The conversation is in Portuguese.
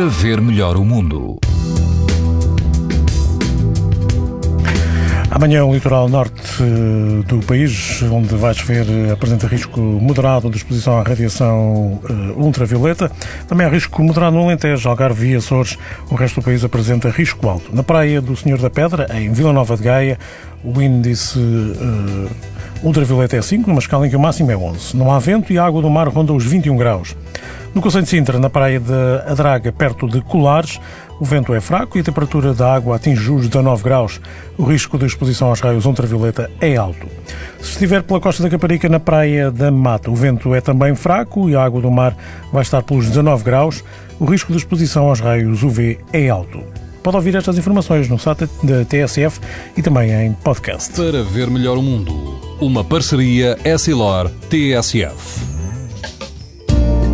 para ver melhor o mundo. Amanhã o litoral norte eh, do país, onde vai chover, apresenta risco moderado de exposição à radiação uh, ultravioleta. Também há risco moderado no Alentejo, Algarve e Açores. O resto do país apresenta risco alto. Na praia do Senhor da Pedra, em Vila Nova de Gaia, o índice uh, ultravioleta é 5, numa escala em que o máximo é 11. Não há vento e a água do mar ronda os 21 graus. No Conselho de Sintra, na praia de Adraga, perto de Colares, o vento é fraco e a temperatura da água atinge os 19 graus. O risco de exposição aos raios ultravioleta é alto. Se estiver pela costa da Caparica, na praia da Mata, o vento é também fraco e a água do mar vai estar pelos 19 graus. O risco de exposição aos raios UV é alto. Pode ouvir estas informações no site da TSF e também em podcast. Para ver melhor o mundo, uma parceria Essilor-TSF.